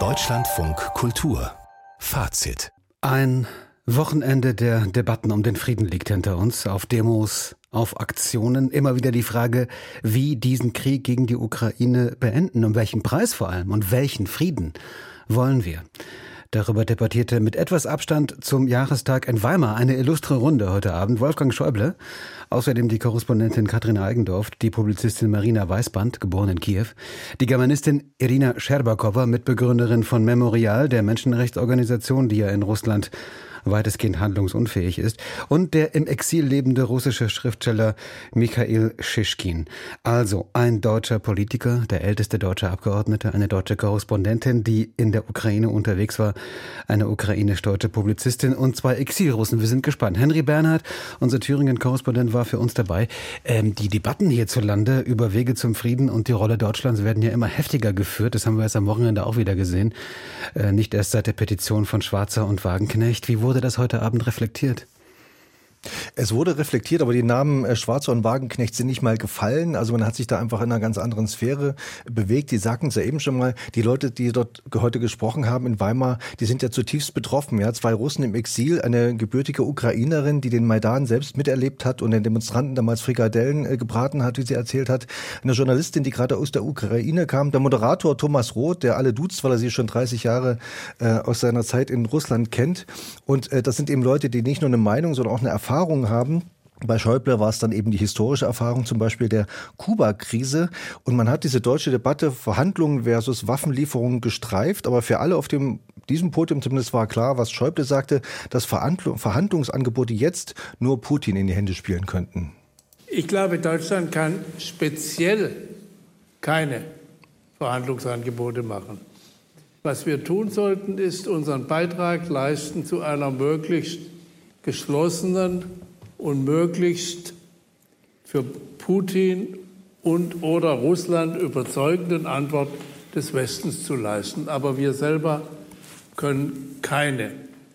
Deutschlandfunk Kultur Fazit Ein Wochenende der Debatten um den Frieden liegt hinter uns. Auf Demos, auf Aktionen. Immer wieder die Frage, wie diesen Krieg gegen die Ukraine beenden. Um welchen Preis vor allem und welchen Frieden wollen wir? Darüber debattierte mit etwas Abstand zum Jahrestag in Weimar eine illustre Runde heute Abend. Wolfgang Schäuble, außerdem die Korrespondentin Katrin Eigendorf, die Publizistin Marina Weißband, geboren in Kiew, die Germanistin Irina Scherbakowa, Mitbegründerin von Memorial, der Menschenrechtsorganisation, die ja in Russland weitestgehend handlungsunfähig ist, und der im Exil lebende russische Schriftsteller Mikhail Schischkin. Also ein deutscher Politiker, der älteste deutsche Abgeordnete, eine deutsche Korrespondentin, die in der Ukraine unterwegs war, eine ukrainisch-deutsche Publizistin und zwei Exilrussen. Wir sind gespannt. Henry Bernhard, unser Thüringen-Korrespondent, war für uns dabei. Ähm, die Debatten hierzulande über Wege zum Frieden und die Rolle Deutschlands werden ja immer heftiger geführt. Das haben wir jetzt am Wochenende auch wieder gesehen. Äh, nicht erst seit der Petition von Schwarzer und Wagenknecht. Wie wurde wurde das heute Abend reflektiert? Es wurde reflektiert, aber die Namen äh, Schwarzer und Wagenknecht sind nicht mal gefallen. Also man hat sich da einfach in einer ganz anderen Sphäre bewegt. Die sagten es ja eben schon mal, die Leute, die dort heute gesprochen haben in Weimar, die sind ja zutiefst betroffen. Ja, zwei Russen im Exil, eine gebürtige Ukrainerin, die den Maidan selbst miterlebt hat und den Demonstranten damals Frikadellen äh, gebraten hat, wie sie erzählt hat. Eine Journalistin, die gerade aus der Ukraine kam. Der Moderator Thomas Roth, der alle duzt, weil er sie schon 30 Jahre äh, aus seiner Zeit in Russland kennt. Und äh, das sind eben Leute, die nicht nur eine Meinung, sondern auch eine Erfahrung Erfahrungen haben. Bei Schäuble war es dann eben die historische Erfahrung zum Beispiel der Kuba-Krise. Und man hat diese deutsche Debatte Verhandlungen versus Waffenlieferungen gestreift. Aber für alle auf dem, diesem Podium zumindest war klar, was Schäuble sagte, dass Verhandlungsangebote jetzt nur Putin in die Hände spielen könnten. Ich glaube, Deutschland kann speziell keine Verhandlungsangebote machen. Was wir tun sollten, ist unseren Beitrag leisten zu einer möglichst geschlossenen und möglichst für Putin und oder Russland überzeugenden Antwort des Westens zu leisten. Aber wir selber können keine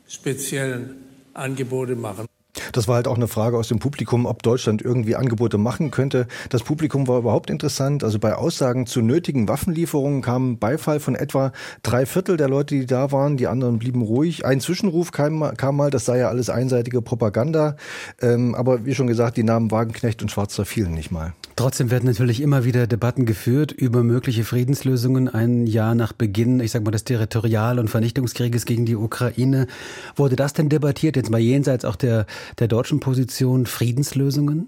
speziellen Angebote machen. Das war halt auch eine Frage aus dem Publikum, ob Deutschland irgendwie Angebote machen könnte. Das Publikum war überhaupt interessant. Also bei Aussagen zu nötigen Waffenlieferungen kam Beifall von etwa drei Viertel der Leute, die da waren. Die anderen blieben ruhig. Ein Zwischenruf kam, kam mal, das sei ja alles einseitige Propaganda. Ähm, aber wie schon gesagt, die Namen Wagenknecht und Schwarzer fielen nicht mal. Trotzdem werden natürlich immer wieder Debatten geführt über mögliche Friedenslösungen ein Jahr nach Beginn, ich sag mal, des Territorial- und Vernichtungskrieges gegen die Ukraine. Wurde das denn debattiert, jetzt mal jenseits auch der, der deutschen Position, Friedenslösungen?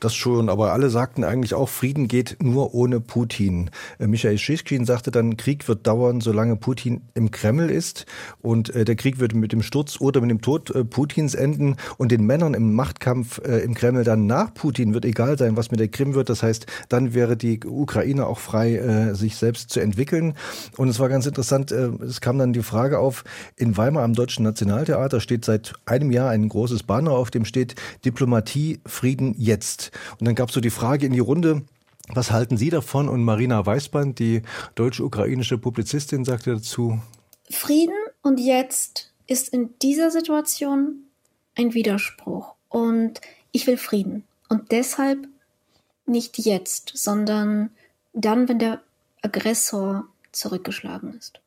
Das schon, aber alle sagten eigentlich auch, Frieden geht nur ohne Putin. Äh, Michael Schischkin sagte dann, Krieg wird dauern, solange Putin im Kreml ist und äh, der Krieg wird mit dem Sturz oder mit dem Tod äh, Putins enden und den Männern im Machtkampf im Kreml dann nach Putin wird egal sein, was mit der Krim wird. Das heißt, dann wäre die Ukraine auch frei, sich selbst zu entwickeln. Und es war ganz interessant, es kam dann die Frage auf, in Weimar am Deutschen Nationaltheater steht seit einem Jahr ein großes Banner, auf dem steht Diplomatie, Frieden jetzt jetzt? Und dann gab es so die Frage in die Runde, was halten Sie davon? Und Marina Weißband, die deutsch-ukrainische Publizistin, sagte dazu, Frieden und jetzt ist in dieser Situation ein Widerspruch. Und ich will Frieden. Und deshalb nicht jetzt, sondern dann, wenn der Aggressor zurückgeschlagen ist.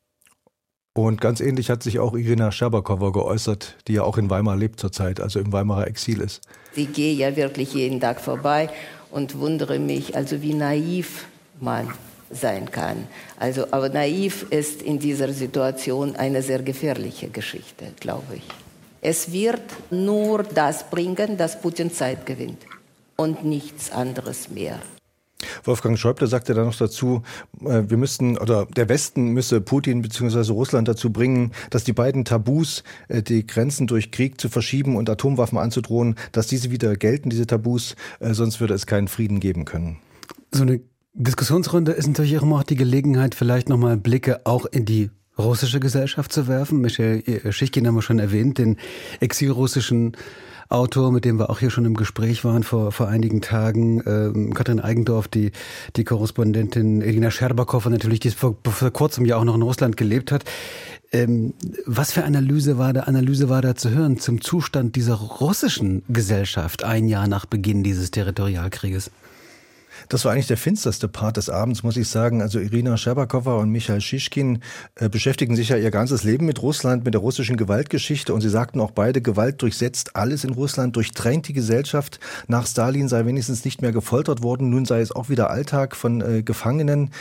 Und ganz ähnlich hat sich auch Irina Scherbakowa geäußert, die ja auch in Weimar lebt zurzeit, also im Weimarer Exil ist. Ich gehe ja wirklich jeden Tag vorbei und wundere mich, also wie naiv man sein kann. Also, aber naiv ist in dieser Situation eine sehr gefährliche Geschichte, glaube ich. Es wird nur das bringen, dass Putin Zeit gewinnt und nichts anderes mehr. Wolfgang Schäuble sagte dann noch dazu, äh, wir müssten oder der Westen müsse Putin bzw. Russland dazu bringen, dass die beiden Tabus, äh, die Grenzen durch Krieg zu verschieben und Atomwaffen anzudrohen, dass diese wieder gelten, diese Tabus, äh, sonst würde es keinen Frieden geben können. So eine Diskussionsrunde ist natürlich auch immer auch die Gelegenheit, vielleicht nochmal Blicke auch in die russische Gesellschaft zu werfen. Michael Schichkin haben wir schon erwähnt, den exilrussischen Autor, mit dem wir auch hier schon im Gespräch waren vor, vor einigen Tagen, ähm, Katrin Eigendorf, die, die Korrespondentin Elina Scherbakow, natürlich, die vor, vor kurzem ja auch noch in Russland gelebt hat. Ähm, was für Analyse war da, Analyse war da zu hören zum Zustand dieser russischen Gesellschaft ein Jahr nach Beginn dieses Territorialkrieges? Das war eigentlich der finsterste Part des Abends, muss ich sagen. Also Irina Scherbakowa und Michael Schischkin äh, beschäftigen sich ja ihr ganzes Leben mit Russland, mit der russischen Gewaltgeschichte. Und sie sagten auch beide, Gewalt durchsetzt alles in Russland, durchdrängt die Gesellschaft. Nach Stalin sei wenigstens nicht mehr gefoltert worden. Nun sei es auch wieder Alltag von äh, Gefangenen.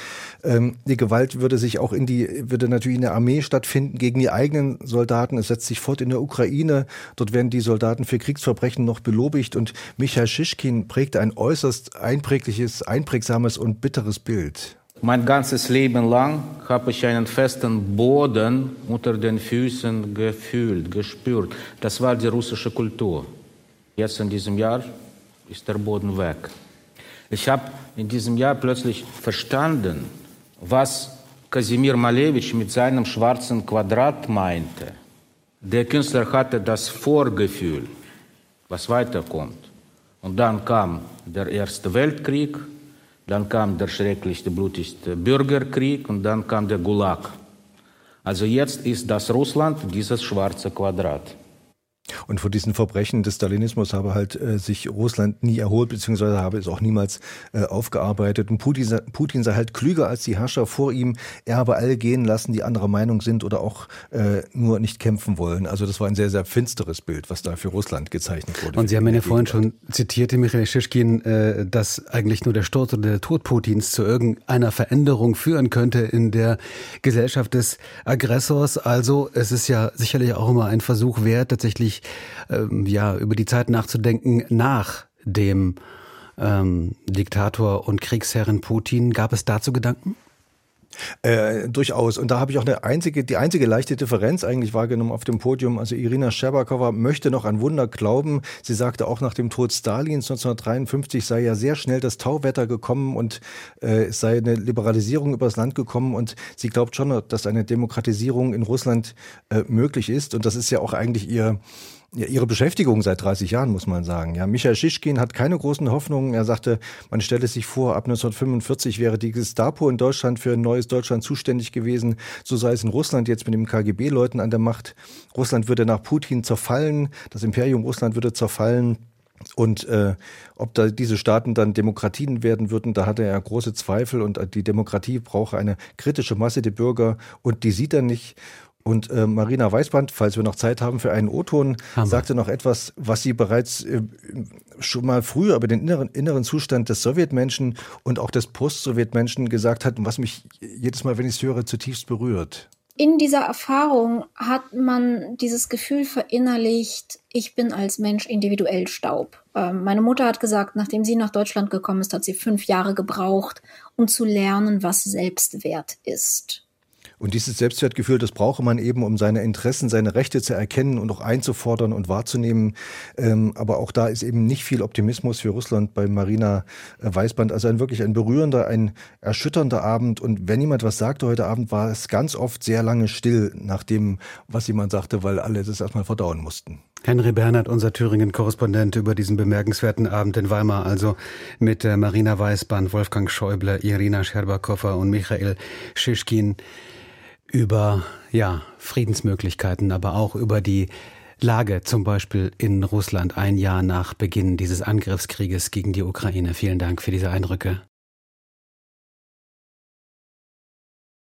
Ähm, die Gewalt würde sich auch in die, würde natürlich in der Armee stattfinden gegen die eigenen Soldaten. Es setzt sich fort in der Ukraine. Dort werden die Soldaten für Kriegsverbrechen noch belobigt. Und Michael Schischkin prägt ein äußerst einprägliches, einprägsames und bitteres Bild. Mein ganzes Leben lang habe ich einen festen Boden unter den Füßen gefühlt, gespürt. Das war die russische Kultur. Jetzt in diesem Jahr ist der Boden weg. Ich habe in diesem Jahr plötzlich verstanden, was Kasimir Malevich mit seinem schwarzen Quadrat meinte. Der Künstler hatte das Vorgefühl, was weiterkommt. Und dann kam der Erste Weltkrieg, dann kam der schrecklichste, blutigste Bürgerkrieg und dann kam der Gulag. Also jetzt ist das Russland dieses schwarze Quadrat. Und von diesen Verbrechen des Stalinismus habe halt äh, sich Russland nie erholt, beziehungsweise habe es auch niemals äh, aufgearbeitet. Und Putin, Putin sei halt klüger als die Herrscher vor ihm. Er habe alle gehen lassen, die anderer Meinung sind oder auch äh, nur nicht kämpfen wollen. Also das war ein sehr, sehr finsteres Bild, was da für Russland gezeichnet wurde. Und Sie haben ja vorhin schon zitiert, Michael Schischkin, äh, dass eigentlich nur der Sturz oder der Tod Putins zu irgendeiner Veränderung führen könnte in der Gesellschaft des Aggressors. Also es ist ja sicherlich auch immer ein Versuch wert, tatsächlich wirklich ähm, ja über die Zeit nachzudenken nach dem ähm, Diktator und Kriegsherren Putin. Gab es dazu Gedanken? Äh, durchaus. Und da habe ich auch eine einzige, die einzige leichte Differenz eigentlich wahrgenommen auf dem Podium. Also Irina Scherbakowa möchte noch an Wunder glauben. Sie sagte auch nach dem Tod Stalins 1953 sei ja sehr schnell das Tauwetter gekommen und äh, sei eine Liberalisierung übers Land gekommen. Und sie glaubt schon, dass eine Demokratisierung in Russland äh, möglich ist. Und das ist ja auch eigentlich ihr ja, ihre Beschäftigung seit 30 Jahren, muss man sagen. Ja, Michael Schischkin hat keine großen Hoffnungen. Er sagte, man stelle sich vor, ab 1945 wäre die Gestapo in Deutschland für ein neues Deutschland zuständig gewesen. So sei es in Russland jetzt mit den KGB-Leuten an der Macht. Russland würde nach Putin zerfallen. Das Imperium Russland würde zerfallen. Und äh, ob da diese Staaten dann Demokratien werden würden, da hatte er große Zweifel und die Demokratie brauche eine kritische Masse der Bürger und die sieht er nicht. Und äh, Marina Weißband, falls wir noch Zeit haben für einen O-Ton, sagte noch etwas, was sie bereits äh, schon mal früher über den inneren, inneren Zustand des Sowjetmenschen und auch des Post-Sowjetmenschen gesagt hat und was mich jedes Mal, wenn ich es höre, zutiefst berührt. In dieser Erfahrung hat man dieses Gefühl verinnerlicht, ich bin als Mensch individuell Staub. Ähm, meine Mutter hat gesagt, nachdem sie nach Deutschland gekommen ist, hat sie fünf Jahre gebraucht, um zu lernen, was Selbstwert ist. Und dieses Selbstwertgefühl, das brauche man eben, um seine Interessen, seine Rechte zu erkennen und auch einzufordern und wahrzunehmen. Ähm, aber auch da ist eben nicht viel Optimismus für Russland bei Marina äh, Weißband. Also ein wirklich ein berührender, ein erschütternder Abend. Und wenn jemand was sagte heute Abend, war es ganz oft sehr lange still nach dem, was jemand sagte, weil alle das erstmal verdauen mussten. Henry Bernhard, unser Thüringen-Korrespondent über diesen bemerkenswerten Abend in Weimar, also mit äh, Marina Weißband, Wolfgang Schäuble, Irina Scherbakowa und Michael Schischkin über ja, Friedensmöglichkeiten, aber auch über die Lage zum Beispiel in Russland ein Jahr nach Beginn dieses Angriffskrieges gegen die Ukraine. Vielen Dank für diese Eindrücke.